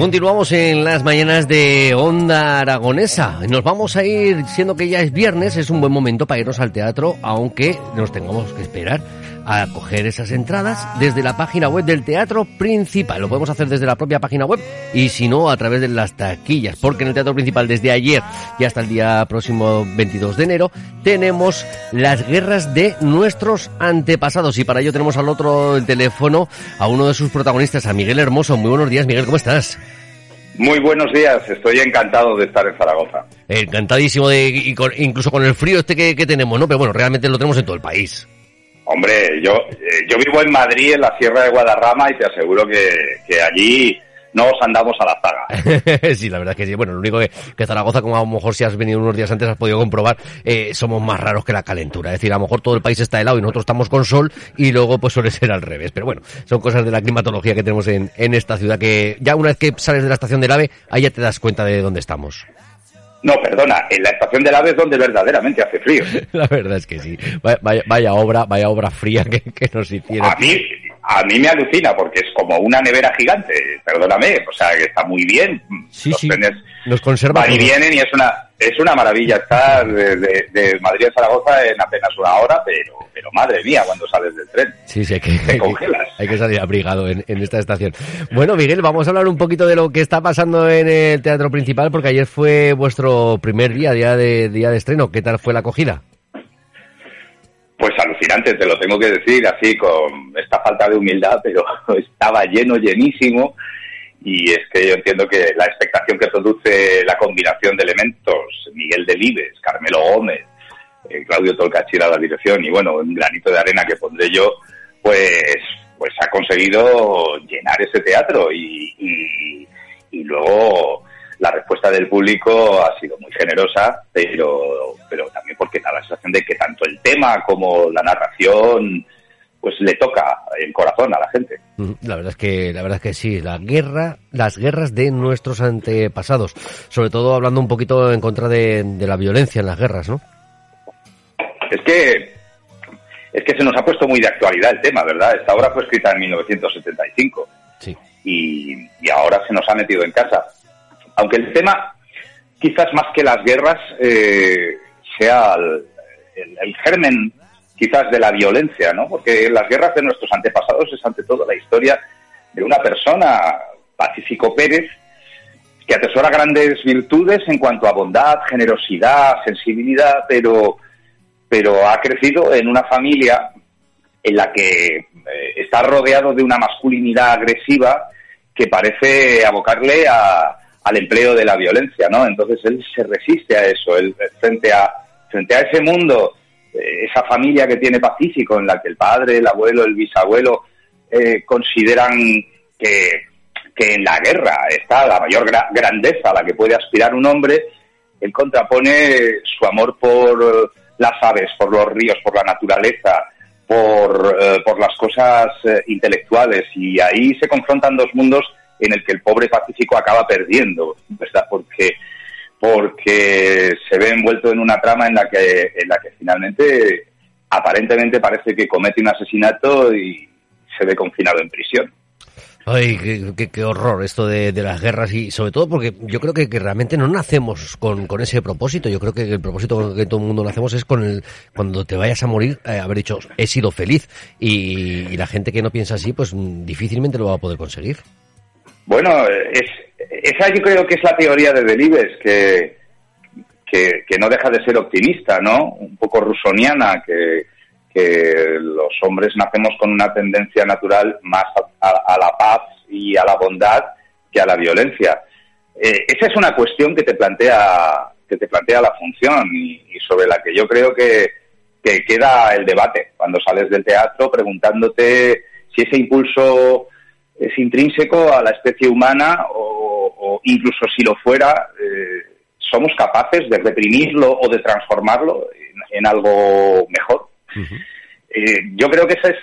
Continuamos en las mañanas de Onda Aragonesa. Nos vamos a ir, siendo que ya es viernes, es un buen momento para irnos al teatro, aunque nos tengamos que esperar a coger esas entradas desde la página web del teatro principal. Lo podemos hacer desde la propia página web y si no a través de las taquillas, porque en el teatro principal desde ayer y hasta el día próximo 22 de enero tenemos las guerras de nuestros antepasados y para ello tenemos al otro el teléfono a uno de sus protagonistas, a Miguel Hermoso. Muy buenos días, Miguel, ¿cómo estás? Muy buenos días, estoy encantado de estar en Zaragoza. Encantadísimo de, incluso con el frío este que, que tenemos, ¿no? Pero bueno, realmente lo tenemos en todo el país. Hombre, yo, eh, yo vivo en Madrid, en la Sierra de Guadarrama, y te aseguro que, que allí nos andamos a la zaga. sí, la verdad es que sí. Bueno, lo único que, que Zaragoza, como a lo mejor si has venido unos días antes, has podido comprobar, eh, somos más raros que la calentura. Es decir, a lo mejor todo el país está helado y nosotros estamos con sol y luego pues suele ser al revés. Pero bueno, son cosas de la climatología que tenemos en, en esta ciudad que ya una vez que sales de la estación del AVE, ahí ya te das cuenta de dónde estamos. No, perdona, en la estación del AVE es donde verdaderamente hace frío. la verdad es que sí. Vaya, vaya obra, vaya obra fría que, que nos hicieron. A mí, a mí me alucina porque es como una nevera gigante, perdóname, o sea, que está muy bien. Sí, Los sí. Trenes nos conserva. Van y vienen y es una, es una maravilla estar de, de, de, Madrid a Zaragoza en apenas una hora, pero, pero madre mía, cuando sales del tren. Sí, sí, hay que, hay que, hay que salir abrigado en, en, esta estación. Bueno, Miguel, vamos a hablar un poquito de lo que está pasando en el teatro principal, porque ayer fue vuestro primer día, día de, día de estreno. ¿Qué tal fue la acogida? Pues alucinante, te lo tengo que decir así con esta falta de humildad, pero estaba lleno, llenísimo. Y es que yo entiendo que la expectación que produce la combinación Delibes, Carmelo Gómez, eh, Claudio Tolcachira a la dirección y bueno, un granito de arena que pondré yo, pues, pues ha conseguido llenar ese teatro y, y, y luego la respuesta del público ha sido muy generosa, pero, pero también porque da la sensación de que tanto el tema como la narración pues le toca el corazón a la gente. La verdad es que la verdad es que sí, la guerra, las guerras de nuestros antepasados, sobre todo hablando un poquito en contra de, de la violencia en las guerras, ¿no? Es que es que se nos ha puesto muy de actualidad el tema, ¿verdad? Esta obra fue escrita en 1975 sí. y, y ahora se nos ha metido en casa aunque el tema, quizás más que las guerras, eh, sea el, el, el, germen quizás de la violencia, ¿no? Porque las guerras de nuestros antepasados es ante todo la historia de una persona, Pacífico Pérez, que atesora grandes virtudes en cuanto a bondad, generosidad, sensibilidad, pero, pero ha crecido en una familia en la que eh, está rodeado de una masculinidad agresiva que parece abocarle a, al empleo de la violencia, ¿no? Entonces él se resiste a eso, él, frente a frente a ese mundo, esa familia que tiene pacífico, en la que el padre, el abuelo, el bisabuelo eh, consideran que, que, en la guerra está la mayor gra grandeza a la que puede aspirar un hombre, él contrapone su amor por las aves, por los ríos, por la naturaleza, por, eh, por las cosas eh, intelectuales, y ahí se confrontan dos mundos en el que el pobre Pacífico acaba perdiendo, ¿verdad? Porque porque se ve envuelto en una trama en la que en la que finalmente aparentemente parece que comete un asesinato y se ve confinado en prisión. Ay, qué, qué, qué horror esto de, de, las guerras y sobre todo porque yo creo que, realmente no nacemos con, con, ese propósito. Yo creo que el propósito que todo el mundo nacemos es con el cuando te vayas a morir eh, haber dicho he sido feliz y, y la gente que no piensa así pues difícilmente lo va a poder conseguir. Bueno, es, esa yo creo que es la teoría de Delibes, que, que, no deja de ser optimista, ¿no? Un poco rusoniana, que, que los hombres nacemos con una tendencia natural más a, la paz y a la bondad que a la violencia. Eh, esa es una cuestión que te plantea que te plantea la función y, sobre la que yo creo que queda el debate cuando sales del teatro preguntándote si ese impulso es intrínseco a la especie humana o, o incluso si lo fuera, eh, somos capaces de reprimirlo o de transformarlo en, en algo mejor. Uh -huh. eh, yo creo que eso es,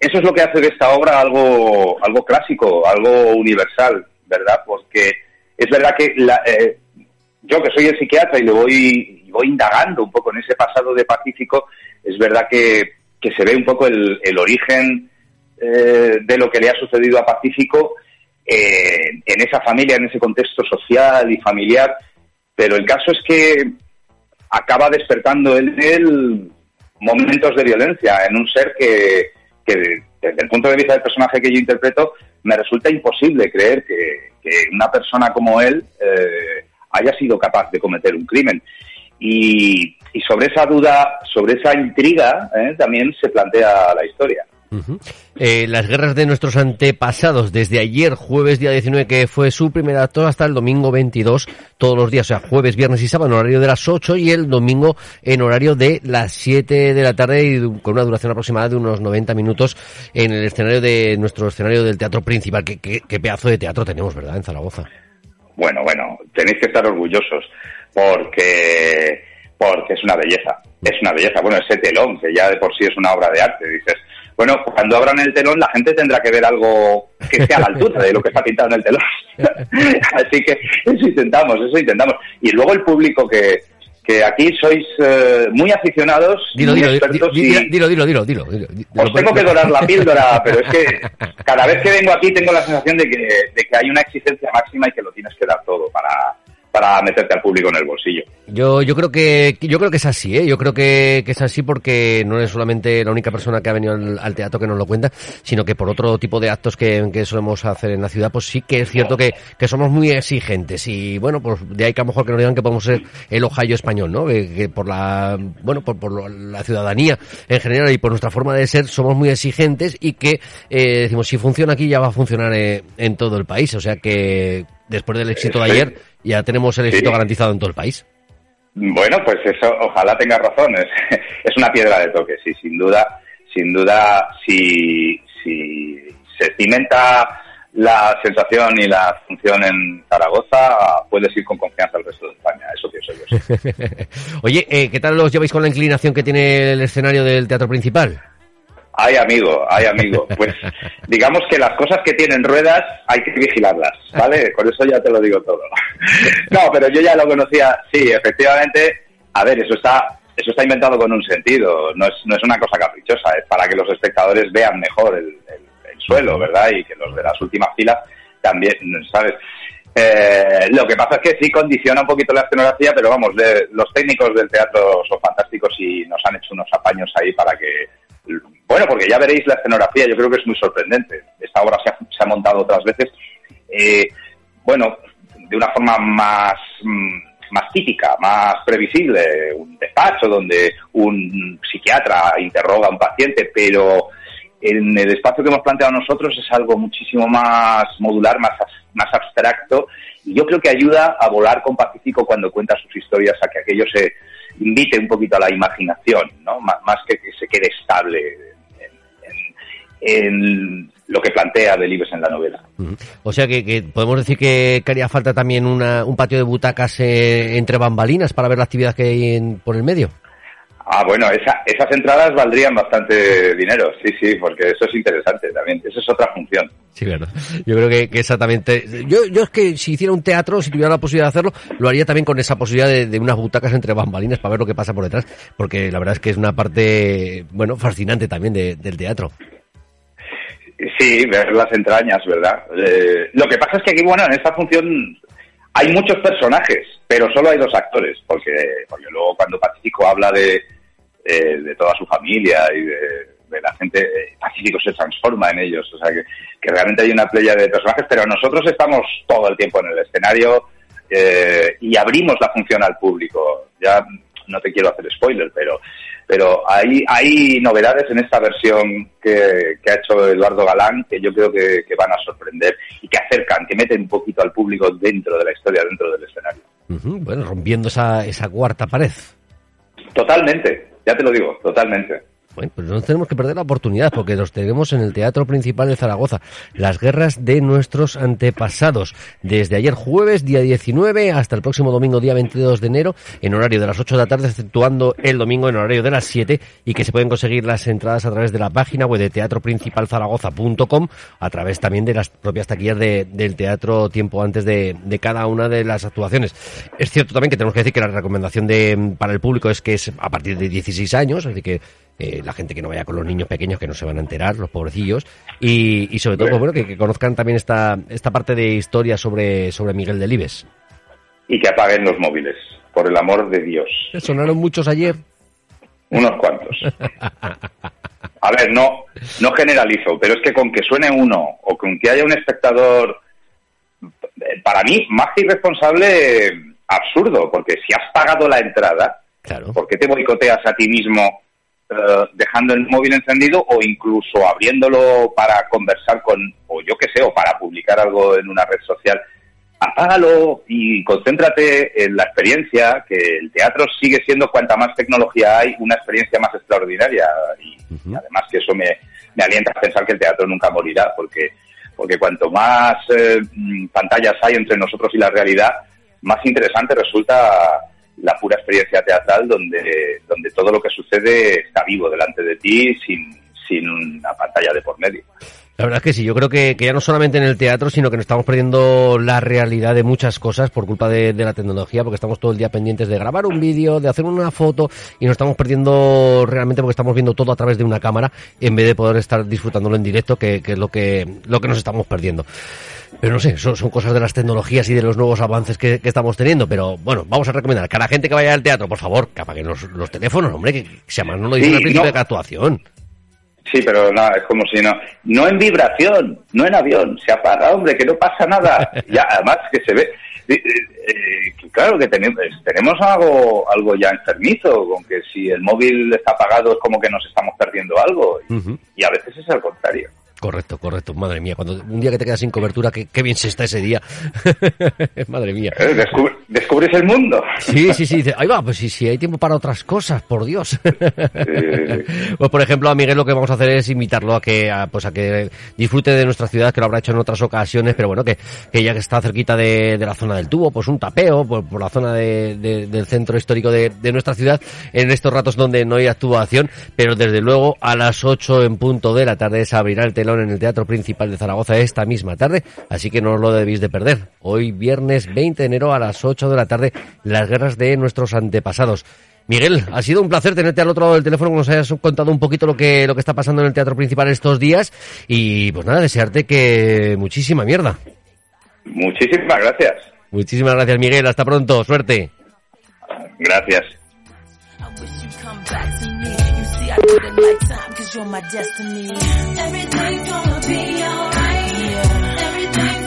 eso es lo que hace de esta obra algo, algo clásico, algo universal, ¿verdad? Porque es verdad que la, eh, yo que soy el psiquiatra y le voy, voy indagando un poco en ese pasado de Pacífico, es verdad que, que se ve un poco el, el origen eh, de lo que le ha sucedido a Pacífico eh, en esa familia, en ese contexto social y familiar, pero el caso es que acaba despertando en él momentos de violencia en un ser que, desde el punto de vista del personaje que yo interpreto, me resulta imposible creer que, una persona como él eh, haya sido capaz de cometer un crimen. Y, sobre esa duda, sobre esa intriga, eh, también se plantea la historia. Eh, las guerras de nuestros antepasados, desde ayer, jueves día 19, que fue su primer acto, hasta el domingo 22, todos los días, o sea, jueves, viernes y sábado en horario de las 8 y el domingo en horario de las 7 de la tarde y con una duración aproximada de unos 90 minutos en el escenario de nuestro escenario del teatro principal. Qué, qué pedazo de teatro tenemos, ¿verdad?, en Zaragoza. Bueno, bueno, tenéis que estar orgullosos porque porque es una belleza, es una belleza. Bueno, ese telón, que ya de por sí es una obra de arte, dices, bueno, cuando abran el telón la gente tendrá que ver algo que sea a la altura de lo que está pintado en el telón. Así que eso intentamos, eso intentamos. Y luego el público que, que aquí sois eh, muy aficionados, dilo, muy dilo, expertos dilo, dilo, dilo, dilo, dilo, Os tengo que dorar la píldora, pero es que cada vez que vengo aquí tengo la sensación de que, de que hay una exigencia máxima y que lo tienes que dar todo para, para meterte al público en el bolsillo. Yo, yo creo que yo creo que es así, ¿eh? Yo creo que, es así porque no es solamente la única persona que ha venido al, teatro que nos lo cuenta, sino que por otro tipo de actos que, que solemos hacer en la ciudad, pues sí que es cierto que, que somos muy exigentes y bueno, pues de ahí que a lo mejor que nos digan que podemos ser el Ohio español, ¿no? Que, por la bueno, por, por la ciudadanía en general y por nuestra forma de ser somos muy exigentes y que eh, decimos si funciona aquí ya va a funcionar eh, en todo el país, o sea que después del éxito de ayer ya tenemos el éxito garantizado en todo el país. Bueno, pues eso, ojalá tenga razón. Es, una piedra de toque, sí, sin duda, sin duda, si, si se cimenta la sensación y la función en Zaragoza, puedes ir con confianza al resto de España, eso pienso yo. Oye, eh, ¿qué tal los lleváis con la inclinación que tiene el escenario del teatro principal? Ay, amigo, ay, amigo. Pues digamos que las cosas que tienen ruedas hay que vigilarlas, ¿vale? Con eso ya te lo digo todo. No, pero yo ya lo conocía. Sí, efectivamente. A ver, eso está, eso está inventado con un sentido. No es, no es una cosa caprichosa. Es para que los espectadores vean mejor el, suelo, ¿verdad? Y que los de las últimas filas también, ¿sabes? Eh, lo que pasa es que sí condiciona un poquito la escenografía, pero vamos, los técnicos del teatro son fantásticos y nos han hecho unos apaños ahí para que bueno, porque ya veréis la escenografía, yo creo que es muy sorprendente. Esta obra se ha, montado otras veces, eh, bueno, de una forma más, mm, más típica, más previsible, un despacho donde un psiquiatra interroga a un paciente, pero en el espacio que hemos planteado nosotros es algo muchísimo más modular, más, más abstracto, y yo creo que ayuda a volar con Pacífico cuando cuenta sus historias a que aquello se invite un poquito a la imaginación, ¿no? más que que se quede estable en lo que plantea Delibes en la novela. O sea que, podemos decir que, haría falta también un patio de butacas eh, entre bambalinas para ver la actividad que hay por el medio. Ah, bueno, esas entradas valdrían bastante dinero, sí, sí, porque eso es interesante también, eso es otra función. Sí, verdad. Yo creo que, exactamente. Yo, yo es que si hiciera un teatro, si tuviera la posibilidad de hacerlo, lo haría también con esa posibilidad de, unas butacas entre bambalinas para ver lo que pasa por detrás, porque la verdad es que es una parte, bueno, fascinante también del teatro. Sí, ver las entrañas, ¿verdad? Eh, lo que pasa es que aquí, bueno, en esta función hay muchos personajes, pero solo hay dos actores, porque, porque luego cuando Pacífico habla de, eh, de toda su familia y de, la gente, eh, Pacífico se transforma en ellos, o sea que, que, realmente hay una playa de personajes, pero nosotros estamos todo el tiempo en el escenario y abrimos la función al público. Ya no te quiero hacer spoiler, pero pero hay, hay novedades en esta versión que, ha hecho Eduardo Galán que yo creo que, van a sorprender y que acercan, que meten un poquito al público dentro de la historia, dentro del escenario. bueno, rompiendo esa, esa cuarta pared. Totalmente, ya te lo digo, totalmente. Bueno, pues no tenemos que perder la oportunidad porque los tenemos en el Teatro Principal de Zaragoza. Las guerras de nuestros antepasados. Desde ayer jueves, día 19, hasta el próximo domingo, día 22 de enero, en horario de las 8 de la tarde, exceptuando el domingo en horario de las 7 y que se pueden conseguir las entradas a través de la página web de teatroprincipalzaragoza.com, a través también de las propias taquillas del teatro tiempo antes de, cada una de las actuaciones. Es cierto también que tenemos que decir que la recomendación de, para el público es que es a partir de 16 años, así que eh, la gente que no vaya con los niños pequeños que no se van a enterar, los pobrecillos, y, y sobre todo, pues, bueno, que, que, conozcan también esta, esta parte de historia sobre, sobre Miguel Delibes. Y que apaguen los móviles, por el amor de Dios. Sonaron muchos ayer. Unos cuantos. A ver, no, no generalizo, pero es que con que suene uno o con que haya un espectador, para mí, más que irresponsable, absurdo, porque si has pagado la entrada, Claro. ¿por qué te boicoteas a ti mismo eh, dejando el móvil encendido o incluso abriéndolo para conversar con, o yo qué sé, o para publicar algo en una red social? Apágalo y concéntrate en la experiencia, que el teatro sigue siendo, cuanta más tecnología hay, una experiencia más extraordinaria. Y, además que eso me, me alienta a pensar que el teatro nunca morirá, porque, porque cuanto más eh, mm, pantallas hay entre nosotros y la realidad, más interesante resulta la pura experiencia teatral donde, donde todo lo que sucede está vivo delante de ti sin, sin una pantalla de por medio. La verdad es que sí, yo creo que, que ya no solamente en el teatro, sino que nos estamos perdiendo la realidad de muchas cosas por culpa de, de la tecnología, porque estamos todo el día pendientes de grabar un vídeo, de hacer una foto, y nos estamos perdiendo realmente porque estamos viendo todo a través de una cámara, en vez de poder estar disfrutándolo en directo, que, que es lo que, lo que nos estamos perdiendo. Pero no sé, son, son cosas de las tecnologías y de los nuevos avances que, que estamos teniendo, pero bueno, vamos a recomendar que a la gente que vaya al teatro, por favor, que apaguen los, los teléfonos, hombre, que, que se llama, no lo dicen Sí, al principio no. de cada actuación. Sí, pero no, es como si no. No en vibración, no en avión. Se apaga, hombre, que no pasa nada. Ya, además que se ve. eh, eh, claro que tenemos, tenemos algo, algo ya enfermizo, con que si el móvil está apagado es como que nos estamos perdiendo algo. Y a veces es al contrario. Correcto, correcto. Madre mía, cuando un día que te quedas sin cobertura, qué, qué bien se está ese día. Madre mía. Eh, descub- descubres el mundo. Sí, sí, sí. Ahí va, pues sí, sí, hay tiempo para otras cosas, por Dios. Pues por ejemplo, a Miguel lo que vamos a hacer es invitarlo a que, a, pues a que disfrute de nuestra ciudad, que lo habrá hecho en otras ocasiones, pero bueno, que, que ya que está cerquita de, de la zona del tubo, pues un tapeo por, por la zona de- de- del centro histórico de, de nuestra ciudad, en estos ratos donde no hay actuación, pero desde luego a las 8 en punto de la tarde se abrirá el telón en el Teatro Principal de Zaragoza esta misma tarde, así que no os lo debéis de perder. Hoy viernes 20 de enero a las 8 de la tarde, las guerras de nuestros antepasados. Miguel, ha sido un placer tenerte al otro lado del teléfono, que nos hayas contado un poquito lo que, lo que está pasando en el Teatro Principal estos días y pues nada, desearte que muchísima mierda. muchísimas gracias. Muchísimas gracias Miguel, hasta pronto, suerte. Gracias. do it like time, cause you're my destiny. Everything gonna be alright. Yeah. Everything